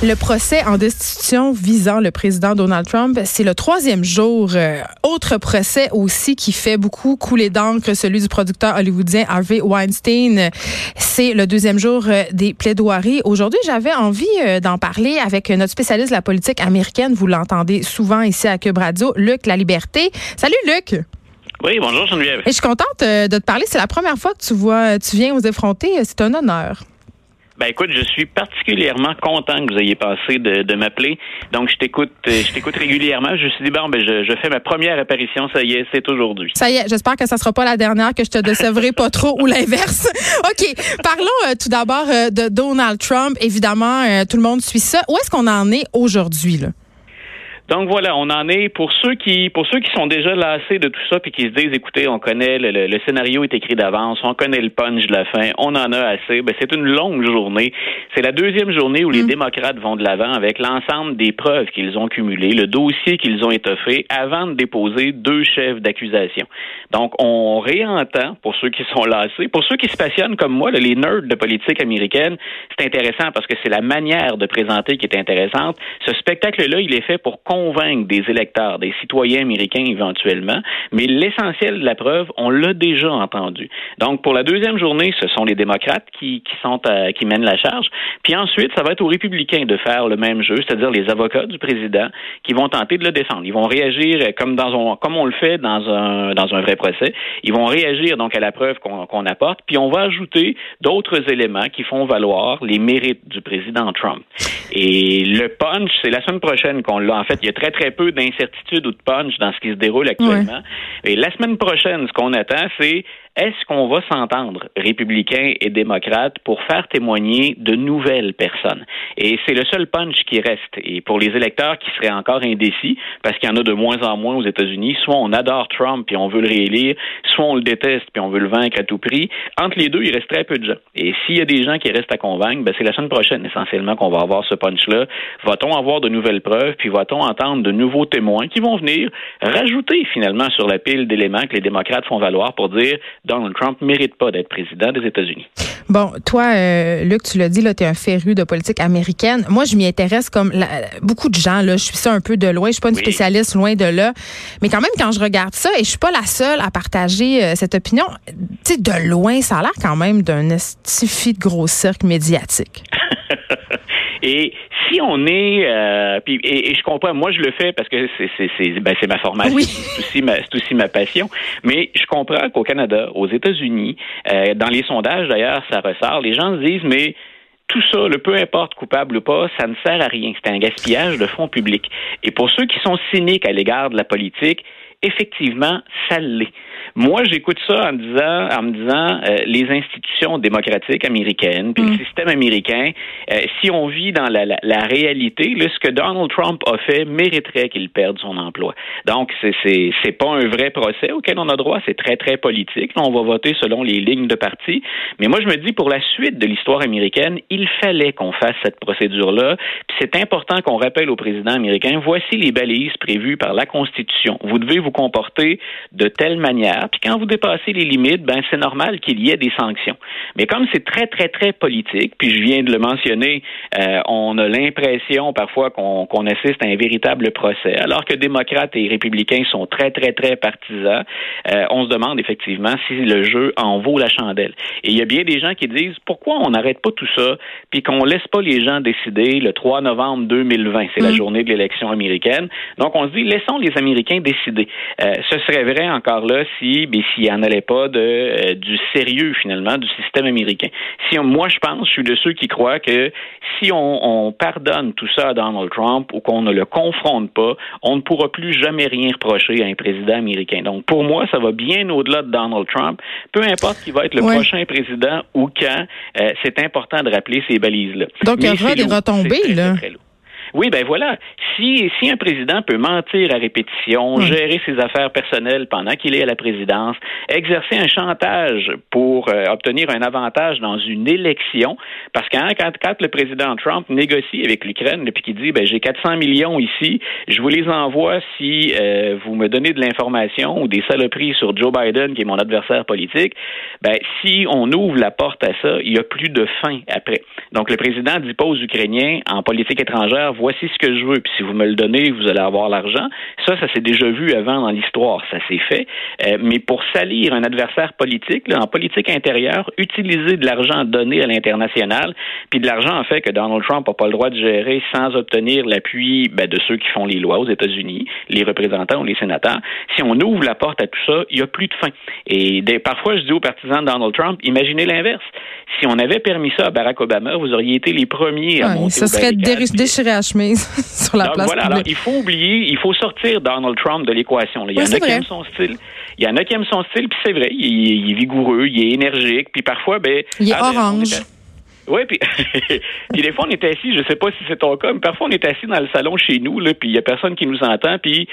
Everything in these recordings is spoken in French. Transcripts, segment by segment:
Le procès en destitution visant le président Donald Trump, c'est le troisième jour. Euh, autre procès aussi qui fait beaucoup couler d'encre, celui du producteur hollywoodien Harvey Weinstein. C'est le deuxième jour euh, des plaidoiries. Aujourd'hui, j'avais envie euh, d'en parler avec notre spécialiste de la politique américaine. Vous l'entendez souvent ici à Cube Radio, Luc La Liberté. Salut Luc. Oui, bonjour Geneviève. Et je suis contente de te parler. C'est la première fois que tu vois, tu viens aux effronter. C'est un honneur. Ben écoute, je suis particulièrement content que vous ayez passé de, m'appeler. Donc je t'écoute, euh, je t'écoute régulièrement. Je me suis dit bon, ben je, fais ma première apparition. Ça y est, c'est aujourd'hui. Ça y est. J'espère que ça sera pas la dernière, que je te décevrai pas trop ou l'inverse. ok. Parlons euh, tout d'abord euh, de Donald Trump. Évidemment, tout le monde suit ça. Où est-ce qu'on en est aujourd'hui là? Donc voilà, on en est pour ceux qui pour ceux qui sont déjà lassés de tout ça puis qui se disent écoutez, on connaît le, le, scénario est écrit d'avance, on connaît le punch de la fin, on en a assez. Ben c'est une longue journée. C'est la deuxième journée où les mm. démocrates vont de l'avant avec l'ensemble des preuves qu'ils ont cumulées, le dossier qu'ils ont étoffé avant de déposer deux chefs d'accusation. Donc on réentend pour ceux qui sont lassés, pour ceux qui se passionnent comme moi, les nerds de politique américaine, c'est intéressant parce que c'est la manière de présenter qui est intéressante. Ce spectacle-là, il est fait pour convaincre des électeurs, des citoyens américains éventuellement, mais l'essentiel de la preuve, on l'a déjà entendu. Donc, pour la deuxième journée, ce sont les démocrates qui, qui sont euh, qui mènent la charge. Puis ensuite, ça va être aux républicains de faire le même jeu, c'est-à-dire les avocats du président qui vont tenter de le défendre. Ils vont réagir comme dans un, comme on le fait dans un dans un vrai procès. Ils vont réagir donc à la preuve qu'on apporte, puis on va ajouter d'autres éléments qui font valoir les mérites du président Trump. Et le punch, c'est la semaine prochaine qu'on l'a. En fait, il y a très, très peu d'incertitude ou de punch dans ce qui se déroule actuellement. Et la semaine prochaine, ce qu'on attend, c'est est-ce qu'on va s'entendre, républicains et démocrates, pour faire témoigner de nouvelles personnes? Et c'est le seul punch qui reste. Et pour les électeurs qui seraient encore indécis, parce qu'il y en a de moins en moins aux États-Unis, soit on adore Trump puis on veut le réélire, soit on le déteste puis on veut le vaincre à tout prix. Entre les deux, il reste très peu de gens. Et s'il y a des gens qui restent à convaincre, ben c'est la semaine prochaine essentiellement qu'on va avoir ce punch-là. Va-t-on avoir de nouvelles preuves, puis va-t-on entendre de nouveaux témoins qui vont venir rajouter finalement sur la pile d'éléments que les démocrates font valoir pour dire Donald Trump mérite pas d'être président des États-Unis. Bon, toi, euh, Luc, tu l'as dit, tu es un féru de politique américaine. Moi, je m'y intéresse comme beaucoup de gens. Là, je suis ça un peu de loin. Je suis pas une spécialiste loin de là. Mais quand même, quand je regarde ça, et je suis pas la seule à partager euh, cette opinion, tu sais, de loin, ça a l'air quand même d'un estifi de gros cirque médiatique. Et si on est, euh, puis, et, je comprends, moi je le fais parce que c'est c'est ben, c'est ma formation, c'est aussi ma c'est aussi ma passion. Mais je comprends qu'au Canada, aux États-Unis, euh, dans les sondages d'ailleurs, ça ressort. Les gens se disent mais tout ça, le peu importe coupable ou pas, ça ne sert à rien. C'est un gaspillage de fonds publics. Et pour ceux qui sont cyniques à l'égard de la politique, effectivement, ça l'est. Moi, j'écoute ça en disant, en me disant, euh, les institutions démocratiques américaines, puis le mm. système américain, euh, si on vit dans la, la, la réalité, là, ce que Donald Trump a fait mériterait qu'il perde son emploi. Donc, c'est c'est pas un vrai procès auquel on a droit. C'est très très politique. Là, on va voter selon les lignes de parti. Mais moi, je me dis pour la suite de l'histoire américaine, il fallait qu'on fasse cette procédure-là. Puis c'est important qu'on rappelle au président américain voici les balises prévues par la Constitution. Vous devez vous comporter de telle manière puis quand vous dépassez les limites, ben c'est normal qu'il y ait des sanctions. Mais comme c'est très, très, très politique, puis je viens de le mentionner, euh, on a l'impression parfois qu'on assiste à un véritable procès, alors que démocrates et républicains sont très, très, très partisans. Euh, on se demande effectivement si le jeu en vaut la chandelle. Et il y a bien des gens qui disent pourquoi on n'arrête pas tout ça, puis qu'on laisse pas les gens décider le 3 novembre 2020, c'est la mm. journée de l'élection américaine. Donc on se dit laissons les Américains décider. Euh, ce serait vrai encore là si mais s'il n'y en allait pas de, euh, du sérieux, finalement, du système américain. Si moi, je pense, je suis de ceux qui croient que si on, pardonne tout ça à Donald Trump ou qu'on ne le confronte pas, on ne pourra plus jamais rien reprocher à un président américain. Donc, pour moi, ça va bien au-delà de Donald Trump. Peu importe qui va être le prochain président ou quand, euh, c'est important de rappeler ces balises-là. Donc, il y aura des retombées, là. Oui, ben voilà. Si, si un président peut mentir à répétition, gérer ses affaires personnelles pendant qu'il est à la présidence, exercer un chantage pour euh, obtenir un avantage dans une élection, parce que hein, quand, quand, le président Trump négocie avec l'Ukraine, puis qu'il dit, ben j'ai 400 millions ici, je vous les envoie si euh, vous me donnez de l'information ou des saloperies sur Joe Biden, qui est mon adversaire politique, ben si on ouvre la porte à ça, il y a plus de fin après. Donc le président dit pas aux Ukrainiens en politique étrangère, voici ce que je veux, puis si vous me le donnez, vous allez avoir l'argent. Ça, ça s'est déjà vu avant dans l'histoire, ça s'est fait. Euh, mais pour salir un adversaire politique, là, en politique intérieure, utiliser de l'argent donné à l'international, puis de l'argent en fait que Donald Trump n'a pas le droit de gérer sans obtenir l'appui ben, de ceux qui font les lois aux États-Unis, les représentants ou les sénateurs. Si on ouvre la porte à tout ça, il n'y a plus de fin. Et des, parfois, je dis aux partisans de Donald Trump, imaginez l'inverse. Si on avait permis ça à Barack Obama, vous auriez été les premiers à monter Ça serait déchiré à chemise sur la place voilà, alors, il faut oublier, il faut sortir Donald Trump de l'équation. Il y en a qui aiment son style. Il y en a qui aiment son style, puis c'est vrai, il, est vigoureux, il est énergique, puis parfois, ben... Il est ah, ben, orange. Oui, puis, puis des fois, on est assis, je sais pas si c'est ton cas, mais parfois, on est assis dans le salon chez nous, là, puis il y a personne qui nous entend, puis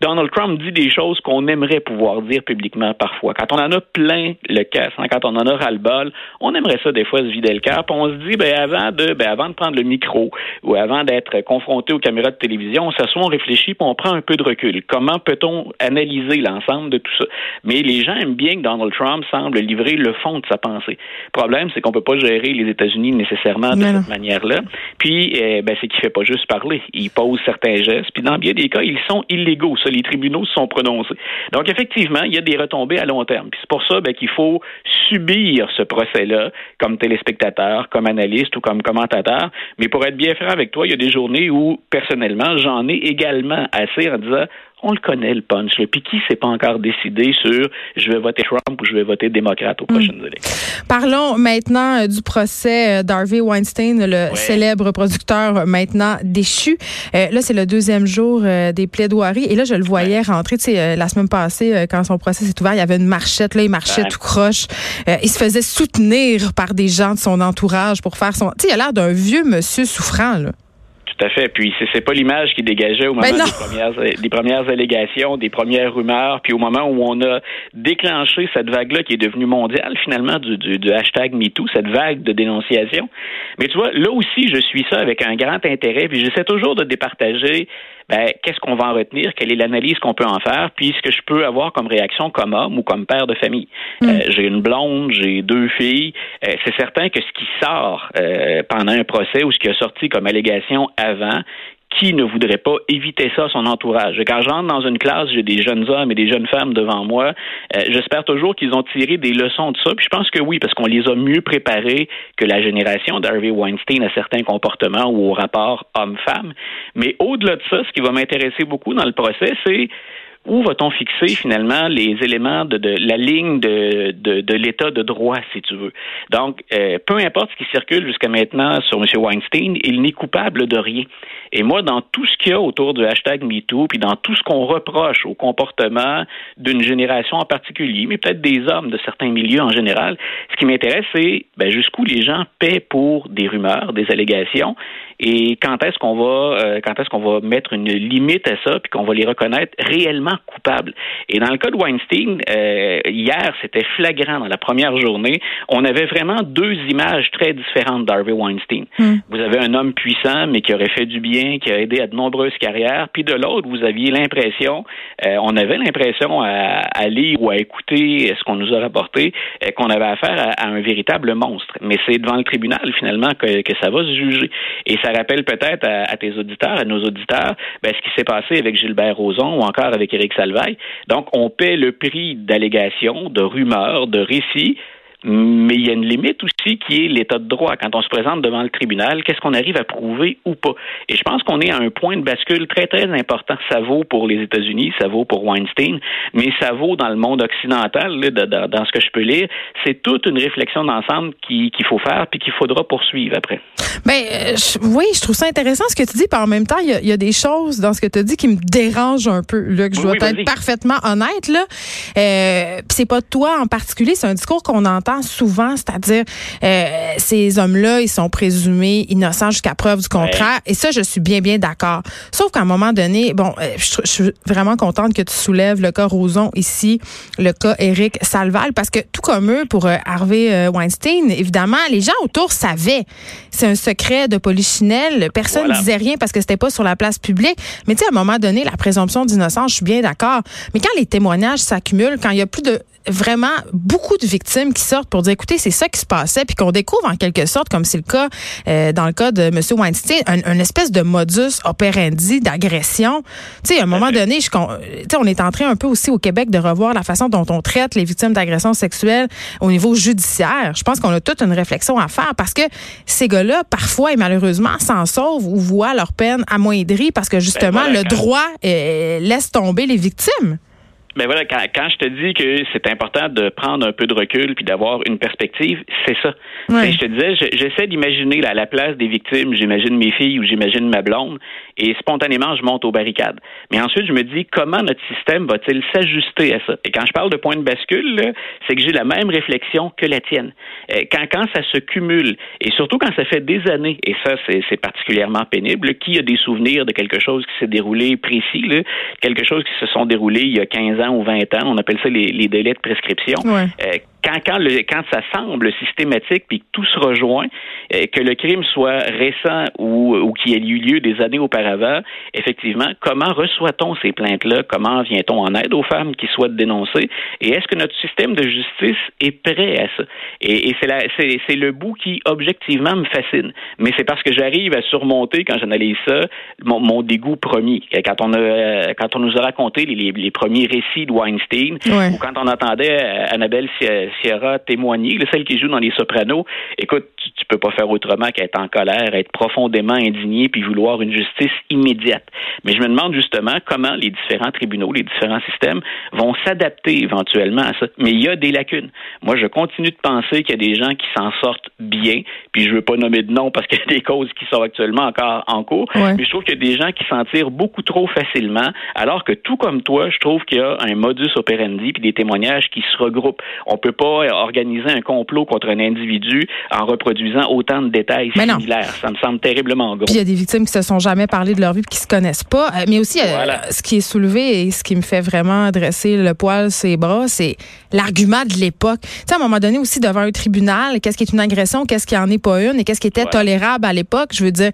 Donald Trump dit des choses qu'on aimerait pouvoir dire publiquement parfois. Quand on en a plein le casse, hein, quand on en a ras-le-bol, on aimerait ça des fois se vider le cœur. On se dit, ben avant de, ben avant de prendre le micro ou avant d'être confronté aux caméras de télévision, on s'assoit, on réfléchit, puis on prend un peu de recul. Comment peut-on analyser l'ensemble de tout ça? Mais les gens aiment bien que Donald Trump semble livrer le fond de sa pensée. Le problème, c'est qu'on peut pas gérer les États-Unis nécessairement de cette manière-là. Puis, eh, ben c'est qu'il fait pas juste parler. Il pose certains gestes. Puis dans bien des cas, ils sont illégaux les tribunaux se sont prononcés. Donc, effectivement, il y a des retombées à long terme. Puis c'est pour ça ben, qu'il faut subir ce procès-là comme téléspectateur, comme analyste ou comme commentateur. Mais pour être bien franc avec toi, il y a des journées où, personnellement, j'en ai également assez en disant on le connaît, le punch. Puis qui s'est pas encore décidé sur je vais voter Trump ou je vais voter démocrate aux prochaines hmm. élections? Parlons maintenant euh, du procès euh, d'Harvey Weinstein, le célèbre producteur maintenant déchu. Euh, là, c'est le deuxième jour des plaidoiries. Et là, je le voyais rentrer, tu sais, la semaine passée, quand son procès s'est ouvert, il y avait une marchette, là, il marchait tout croche. il se faisait soutenir par des gens de son entourage pour faire son... Tu sais, il a l'air d'un vieux monsieur souffrant, là. Tout à fait. Puis c'est pas l'image qui dégageait au moment des premières, des premières allégations, des premières rumeurs, puis au moment où on a déclenché cette vague-là qui est devenue mondiale finalement du, du, du, hashtag MeToo, cette vague de dénonciation. Mais tu vois, là aussi, je suis ça avec un grand intérêt, puis j'essaie toujours de départager ben, qu'est-ce qu'on va en retenir, quelle est l'analyse qu'on peut en faire, puis ce que je peux avoir comme réaction comme homme ou comme père de famille? Hmm. Euh, j'ai une blonde, j'ai deux filles. Euh, c'est certain que ce qui sort euh, pendant un procès ou ce qui a sorti comme allégation avant, qui ne voudrait pas éviter ça à son entourage? Quand j'entre dans une classe, j'ai des jeunes hommes et des jeunes femmes devant moi. Euh, j'espère toujours qu'ils ont tiré des leçons de ça. Puis je pense que oui, parce qu'on les a mieux préparés que la génération d'Harvey Weinstein à certains comportements ou au rapport homme-femme. Mais au-delà de ça, ce qui va m'intéresser beaucoup dans le procès, c'est où va-t-on fixer finalement les éléments de, de la ligne de, de, de l'état de droit, si tu veux? Donc, euh, peu importe ce qui circule jusqu'à maintenant sur M. Weinstein, il n'est coupable de rien. Et moi, dans tout ce qu'il y a autour du hashtag MeToo, puis dans tout ce qu'on reproche au comportement d'une génération en particulier, mais peut-être des hommes de certains milieux en général, ce qui m'intéresse, c'est ben, jusqu'où les gens paient pour des rumeurs, des allégations, et quand est-ce qu'on va euh, quand est-ce qu'on va mettre une limite à ça puis qu'on va les reconnaître réellement coupables? Et dans le cas de Weinstein, euh, hier c'était flagrant dans la première journée, on avait vraiment deux images très différentes d'Harvey Weinstein. Hmm. Vous avez un homme puissant mais qui aurait fait du bien, qui a aidé à de nombreuses carrières, puis de l'autre vous aviez l'impression, euh, on avait l'impression à, à, lire ou à écouter ce qu'on nous a rapporté qu'on avait affaire à, un véritable monstre. Mais c'est devant le tribunal finalement que, que ça va se juger. Et ça rappelle peut-être à, tes auditeurs, à nos auditeurs, ben, ce qui s'est passé avec Gilbert Rozon ou encore avec Éric Salvaille. Donc, on paie le prix d'allégations, de rumeurs, de récits mais il y a une limite aussi qui est l'état de droit. Quand on se présente devant le tribunal, qu'est-ce qu'on arrive à prouver ou pas? Et je pense qu'on est à un point de bascule très, très important. Ça vaut pour les États-Unis, ça vaut pour Weinstein, mais ça vaut dans le monde occidental, dans, ce que je peux lire. C'est toute une réflexion d'ensemble qu'il faut faire puis qu'il faudra poursuivre après. Ben, euh, oui, je trouve ça intéressant ce que tu dis, puis en même temps, il y, a, des choses dans ce que tu dis qui me dérangent un peu, là, que je dois être parfaitement honnête. Là. Euh, c'est pas toi en particulier, c'est un discours qu'on entend entend souvent, c'est-à-dire euh, ces hommes-là, ils sont présumés innocents jusqu'à preuve du contraire. Et ça, je suis bien, bien d'accord. Sauf qu'à un moment donné, bon, euh, je, je, suis vraiment contente que tu soulèves le cas Roson ici, le cas Eric Salval, parce que tout comme eux, pour euh, Harvey Weinstein, évidemment, les gens autour savaient. C'est un secret de polichinelle. Personne ne disait rien parce que c'était pas sur la place publique. Mais tu sais, à un moment donné, la présomption d'innocence, je suis bien d'accord. Mais quand les témoignages s'accumulent, quand il y a plus de vraiment beaucoup de victimes qui sortent pour dire écoutez c'est ça qui se passait puis qu'on découvre en quelque sorte comme c'est le cas euh, dans le cas de M. Weinstein un, espèce de modus operandi d'agression. Tu sais à un moment donné je on est en train un peu aussi au Québec de revoir la façon dont on traite les victimes d'agressions sexuelles au niveau judiciaire. Je pense qu'on a toute une réflexion à faire parce que ces gars-là parfois et malheureusement s'en sauvent ou voient leur peine amoindrie parce que justement ben le droit euh, laisse tomber les victimes mais ben voilà, quand, quand, je te dis que c'est important de prendre un peu de recul puis d'avoir une perspective, c'est ça. Je te disais, j'essaie d'imaginer à la place des victimes, j'imagine mes filles ou j'imagine ma blonde, et spontanément, je monte aux barricades. Mais ensuite, je me dis, comment notre système va-t-il s'ajuster à ça? Et quand je parle de point de bascule, c'est que j'ai la même réflexion que la tienne. Euh, quand, quand ça se cumule, et surtout quand ça fait des années, et ça, c'est particulièrement pénible, qui a des souvenirs de quelque chose qui s'est déroulé précis, là, quelque chose qui se sont déroulés il y a 15 ans ou 20 ans, on appelle ça les, les délais de prescription. Ouais. Euh, quand, quand, le, quand ça semble systématique puis que tout se rejoint, euh, que le crime soit récent ou, ou qu'il ait eu lieu des années auparavant, effectivement, comment reçoit-on ces plaintes-là? Comment vient-on en aide aux femmes qui souhaitent dénoncer? Et est-ce que notre système de justice est prêt à ça? Et, et c'est, c'est, le bout qui, objectivement, me fascine. Mais c'est parce que j'arrive à surmonter, quand j'analyse ça, mon, mon, dégoût premier. Quand on, a, quand on nous a raconté les, les, premiers récits de Weinstein, ou quand on entendait euh, Annabelle Sierra témoigner, celle qui joue dans Les Sopranos, écoute, tu, tu peux pas faire autrement qu'être en colère, être profondément indigné, puis vouloir une justice immédiate. Mais je me demande justement comment les différents tribunaux, les différents systèmes vont s'adapter éventuellement à ça. Mais il y a des lacunes. Moi, je continue de penser qu'il y a des gens qui s'en sortent bien, puis je veux pas nommer de nom parce qu'il y a des causes qui sont actuellement encore en cours, mais je trouve qu'il y a des gens qui s'en tirent beaucoup trop facilement, alors que tout comme toi, je trouve qu'il y a un modus operandi puis des témoignages qui se regroupent. On peut pas organiser un complot contre un individu en reproduisant autant de détails similaires. Ça me semble terriblement gros. Puis il y a des victimes qui se sont jamais parlé de leur vie et qui se connaissent pas. Euh, mais aussi, euh, ce qui est soulevé et ce qui me fait vraiment dresser le poil ses bras, c'est l'argument de l'époque. Tu sais, à un moment donné aussi, devant un tribunal, qu'est-ce qui est une agression, qu'est-ce qui en est pas une et qu'est-ce qui était tolérable à l'époque? Je veux dire,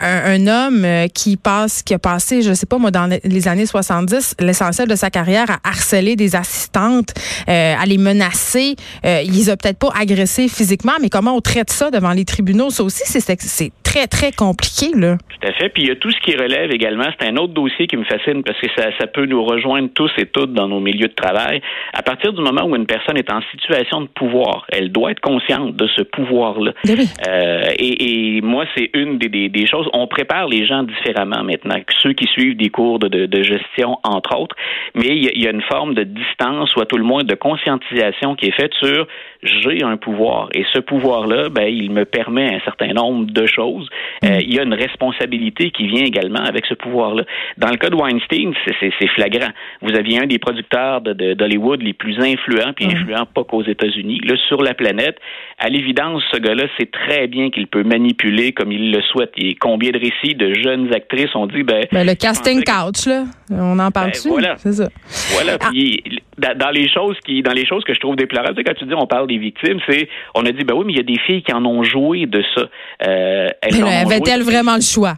un, homme euh, qui passe, qui a passé, je sais pas moi, dans les années 70, l'essentiel de sa carrière à harceler des assistantes, à les menacer. il les a peut-être pas agressés physiquement, mais comment on traite ça devant les tribunaux, ça aussi, c'est très, très compliqué. Là. Tout à fait. Puis il y a tout ce qui relève également. C'est un autre dossier qui me fascine parce que ça, ça peut nous rejoindre tous et toutes dans nos milieux de travail. À partir du moment où une personne est en situation de pouvoir, elle doit être consciente de ce pouvoir-là. Ben euh, et, et, moi, c'est une des, des, des, choses. On prépare les gens différemment maintenant, ceux qui suivent des cours de, de, de gestion, entre autres. Mais il y, y, a, une forme de distance ou à tout le moins de conscientisation qui est faite sur j'ai un pouvoir. Et ce pouvoir-là, ben, il me permet un certain nombre de choses. Euh, il y a une responsabilité qui vient également avec ce pouvoir-là. Dans le cas de Weinstein, c'est flagrant. Vous aviez un des producteurs d'Hollywood de, les plus influents, puis influents pas qu'aux États-Unis, là, sur la planète. À l'évidence, ce gars-là sait très bien qu'il peut manipuler comme il le souhaite. Et combien de récits de jeunes actrices ont dit, ben, ben le casting couch, là, on en parle ben, Voilà, c'est ça. Voilà. Ah. Puis, dans les choses qui, dans les choses que je trouve déplorables, quand tu dis on parle des victimes, c'est, on a dit, ben oui, mais il y a des filles qui en ont joué de ça. Euh, Avait-elle vraiment le choix?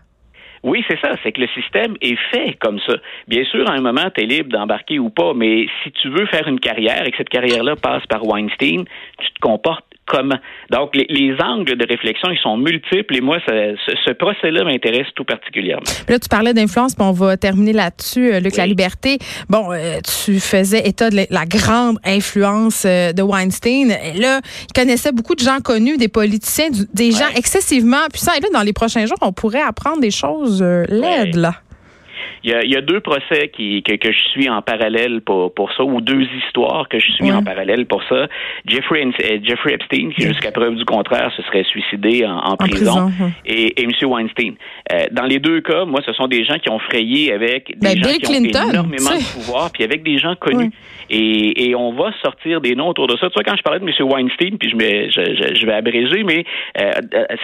Oui, c'est ça. C'est que le système est fait comme ça. Bien sûr, à un moment, tu es libre d'embarquer ou pas, mais si tu veux faire une carrière et que cette carrière-là passe par Weinstein, tu te comportes comment. Donc, les, angles de réflexion, ils sont multiples et moi, ce, procès-là m'intéresse tout particulièrement. Là, tu parlais d'influence, puis on va terminer là-dessus, euh, Luc La Liberté. Bon, euh, tu faisais état de la, grande influence euh, de Weinstein. Et là, il connaissait beaucoup de gens connus, des politiciens, des gens excessivement puissants. Et là, dans les prochains jours, on pourrait apprendre des choses laides, là Il y a, il y a deux procès qui, que, que, je suis en parallèle pour, pour ça, ou deux histoires que je suis en parallèle pour ça. Jeffrey, euh, Jeffrey Epstein, qui jusqu'à preuve du contraire se serait suicidé en, en, prison, et, et M. Weinstein. Euh, dans les deux cas, moi, ce sont des gens qui ont frayé avec des ben, gens Bill qui Clinton, ont énormément de pouvoir, puis avec des gens connus. Et, et, on va sortir des noms autour de ça. Tu vois, quand je parlais de M. Weinstein, puis je, mets, je, je, je, vais abréger, mais euh,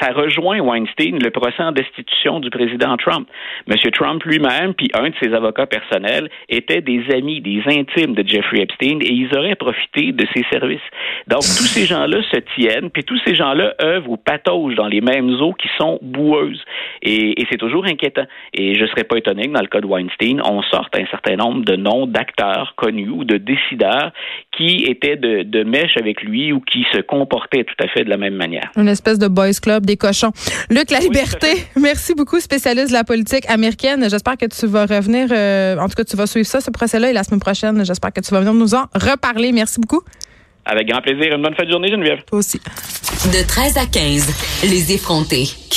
ça rejoint Weinstein, le procès en destitution du président Trump. M. Trump lui-même, puis un de ses avocats personnels, étaient des amis, des intimes de Jeffrey Epstein, et ils auraient profité de ses services. Donc, tous ces gens-là se tiennent, puis tous ces gens-là œuvrent ou pataugent dans les mêmes eaux qui sont boueuses. Et, et c'est toujours inquiétant. Et je ne serais pas étonné que dans le cas de Weinstein, on sorte un certain nombre de noms d'acteurs connus ou de décideurs qui étaient de, de mèche avec lui ou qui se comportaient tout à fait de la même manière. Une espèce de boys club des cochons. Luc La Liberté, merci beaucoup, spécialiste de la politique américaine. J'espère que tu vas revenir, euh, en tout cas, tu vas suivre ça, ce procès-là, et la semaine prochaine, j'espère que tu vas venir nous en reparler. Merci beaucoup. Avec grand plaisir. Une bonne fin de journée, Geneviève. Toi aussi. De 13 à 15, les effrontés.